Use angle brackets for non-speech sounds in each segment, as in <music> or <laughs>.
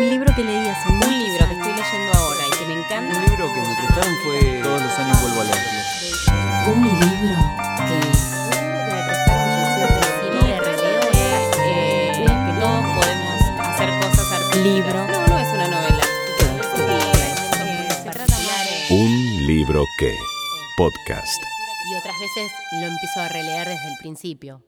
Un libro que leí hace Un libro que estoy leyendo ahora y que me Un encanta. libro que me prestaron fue Todos los años vuelvo a leerlo. Un libro que Sí, de releo es que todos podemos hacer cosas artísticas. Libro. No, no es una novela. Un libro que. Podcast. Y otras veces lo empiezo a releer desde el principio.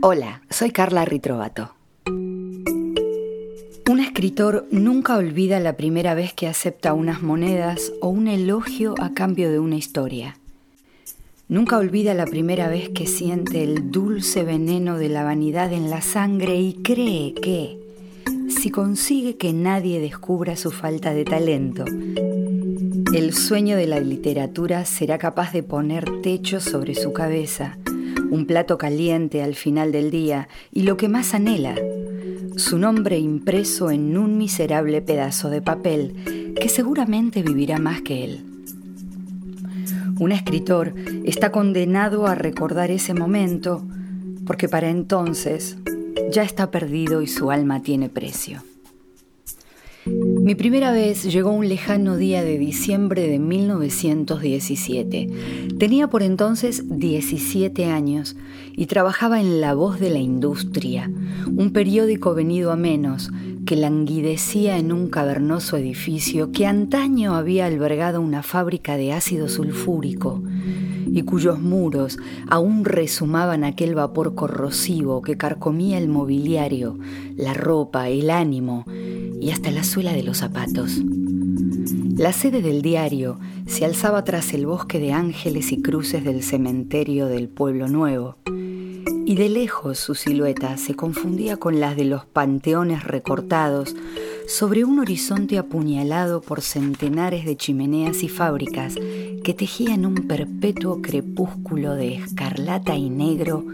Hola, soy Carla Ritrovato. Un escritor nunca olvida la primera vez que acepta unas monedas o un elogio a cambio de una historia. Nunca olvida la primera vez que siente el dulce veneno de la vanidad en la sangre y cree que, si consigue que nadie descubra su falta de talento, el sueño de la literatura será capaz de poner techo sobre su cabeza, un plato caliente al final del día y lo que más anhela, su nombre impreso en un miserable pedazo de papel que seguramente vivirá más que él. Un escritor está condenado a recordar ese momento porque para entonces ya está perdido y su alma tiene precio. Mi primera vez llegó un lejano día de diciembre de 1917. Tenía por entonces 17 años y trabajaba en La Voz de la Industria, un periódico venido a menos que languidecía en un cavernoso edificio que antaño había albergado una fábrica de ácido sulfúrico y cuyos muros aún resumaban aquel vapor corrosivo que carcomía el mobiliario, la ropa, el ánimo y hasta la suela de los zapatos. La sede del diario se alzaba tras el bosque de ángeles y cruces del cementerio del Pueblo Nuevo, y de lejos su silueta se confundía con las de los panteones recortados sobre un horizonte apuñalado por centenares de chimeneas y fábricas que tejían un perpetuo crepúsculo de escarlata y negro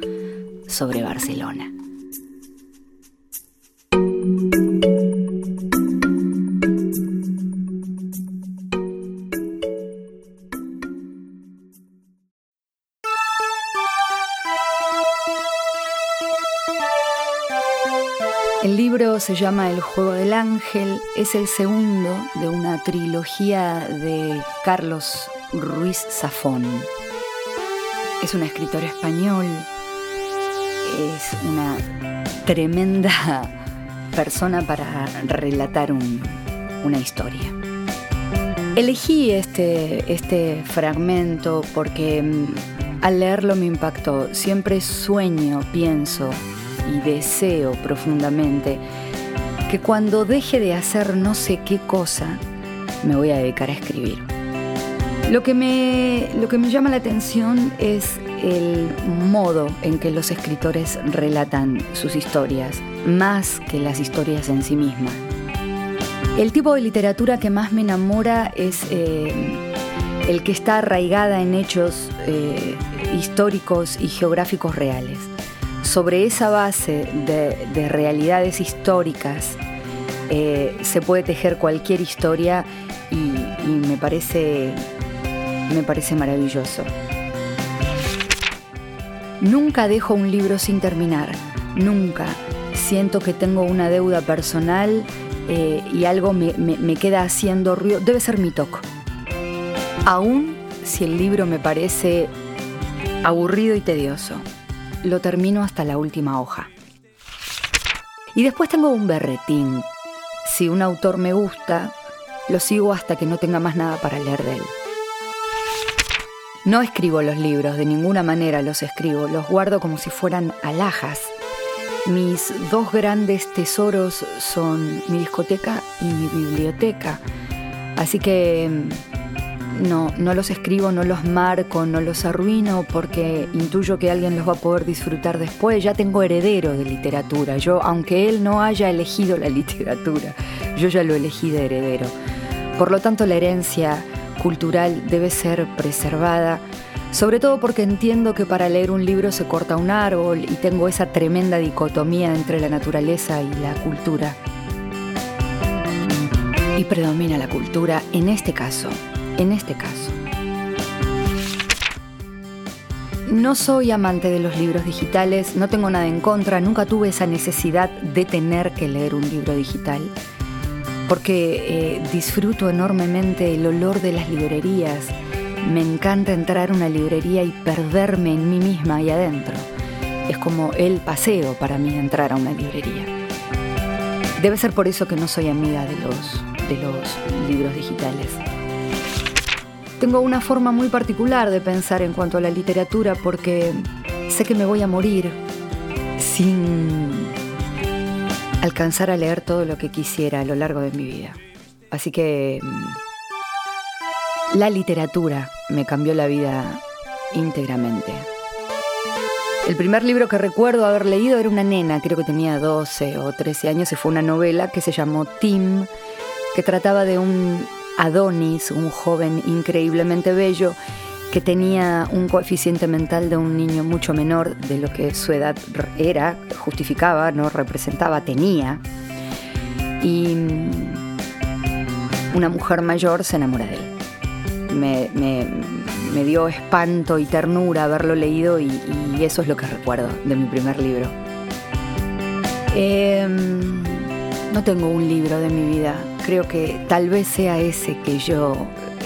sobre Barcelona. Se llama El juego del ángel, es el segundo de una trilogía de Carlos Ruiz Zafón. Es un escritor español, es una tremenda persona para relatar un- una historia. Elegí este, este fragmento porque mm, al leerlo me impactó. Siempre sueño, pienso y deseo profundamente que cuando deje de hacer no sé qué cosa, me voy a dedicar a escribir. Lo que me, lo que me llama la atención es el modo en que los escritores relatan sus historias, más que las historias en sí mismas. El tipo de literatura que más me enamora es eh, el que está arraigada en hechos eh, históricos y geográficos reales. Sobre esa base de, de realidades históricas eh, se puede tejer cualquier historia y, y me, parece, me parece maravilloso. Nunca dejo un libro sin terminar, nunca. Siento que tengo una deuda personal eh, y algo me, me- me queda haciendo ruido. Debe ser mi toque. Aún si el libro me parece aburrido y tedioso, lo termino hasta la última hoja. Y después tengo un berretín. Si un autor me gusta, lo sigo hasta que no tenga más nada para leer de él. No escribo los libros, de ninguna manera los escribo, los guardo como si fueran alhajas. Mis dos grandes tesoros son mi discoteca y mi biblioteca. Así que no, no los escribo, no los marco, no los arruino porque intuyo que alguien los va a poder disfrutar después. Ya tengo heredero de literatura. Yo, aunque él no haya elegido la <laughs> literatura, yo ya lo elegí de heredero. Por lo tanto, la herencia cultural debe ser preservada, sobre todo porque entiendo que para leer un libro se corta un árbol y tengo esa tremenda dicotomía entre la naturaleza y la cultura. Y predomina la cultura en este caso, en este caso. no soy amante de los libros digitales, no tengo nada en contra, nunca tuve esa necesidad de tener que leer un libro digital, porque eh, disfruto enormemente el olor de las librerías, me encanta entrar a una librería y perderme en mí misma ahí adentro. Es como el paseo para mí entrar a una librería. Debe ser por eso que no soy amiga de los, de los libros digitales. Tengo una forma muy particular de pensar en cuanto a la literatura porque sé que me voy a morir sin alcanzar a leer todo lo que quisiera a lo largo de mi vida. Así que mm, la literatura me cambió la vida íntegramente. El primer libro que recuerdo haber leído era una nena, creo que tenía 12 o 13 años, y fue una novela que se llamó Tim, que trataba de un Adonis, un joven increíblemente bello, que tenía un coeficiente mental de un niño mucho menor de lo que su edad era, justificaba, no representaba, tenía. Y una mujer mayor se enamora de él. Me, dio espanto y ternura haberlo leído y, eso es lo que recuerdo de mi primer libro. Em, no tengo un libro de mi vida creo que tal vez sea ese que yo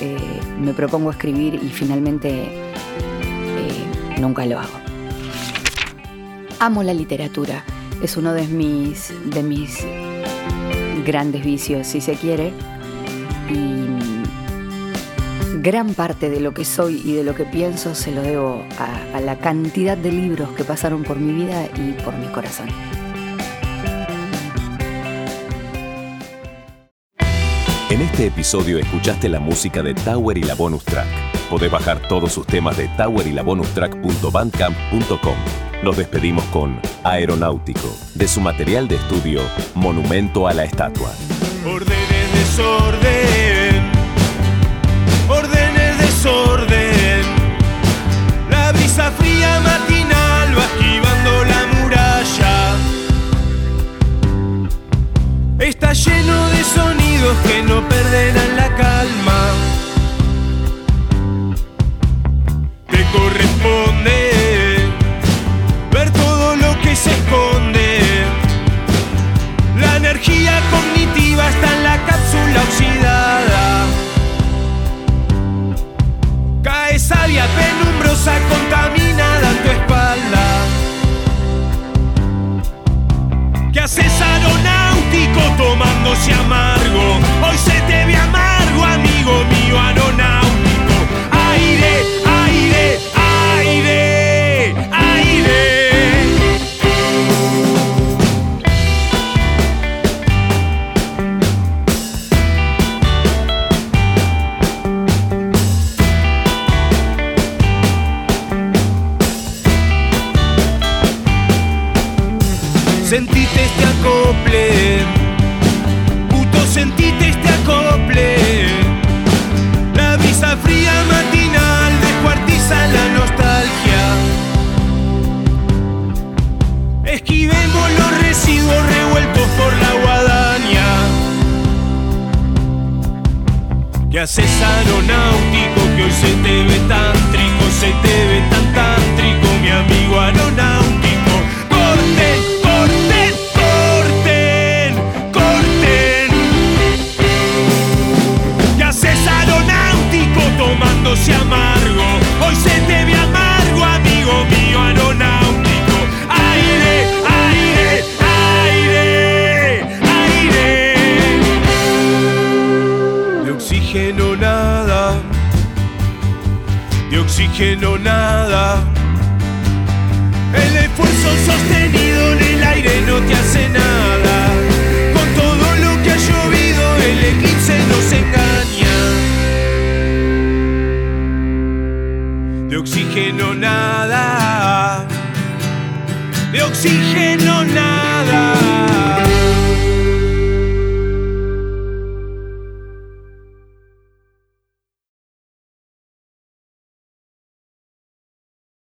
eh, me propongo escribir y finalmente eh, nunca lo hago. Amo la literatura, es uno de mis, de mis grandes vicios, si se quiere, y gran parte de lo que soy y de lo que pienso se lo debo a la cantidad de libros que pasaron por mi vida y por mi corazón. Este episodio escuchaste la música de Tower y la Bonus Track. Podés bajar todos sus temas de Tower y la Bonus. Nos despedimos con Aeronáutico, de su material de estudio Monumento a la Estatua. Energía cognitiva está en la cápsula oxidada. Cae sabia penumbrosa contaminada en tu espalda. ¿Qué haces aeronáutico tomándose amargo? Hoy se te ve amargo, Sentite este acople, puto sentite este acople. La brisa fría matinal descuartiza la nostalgia. Esquivemos los residuos revueltos por la guadaña. ¿Qué haces aeronáutico? Que hoy se te ve tan trico, se te ve tan tántrico, mi amigo aeronáutico. Oxígeno nada, de oxígeno nada. El esfuerzo sostenido en el aire no te hace nada. Con todo lo que ha llovido, el eclipse nos engaña. De oxígeno nada. De oxígeno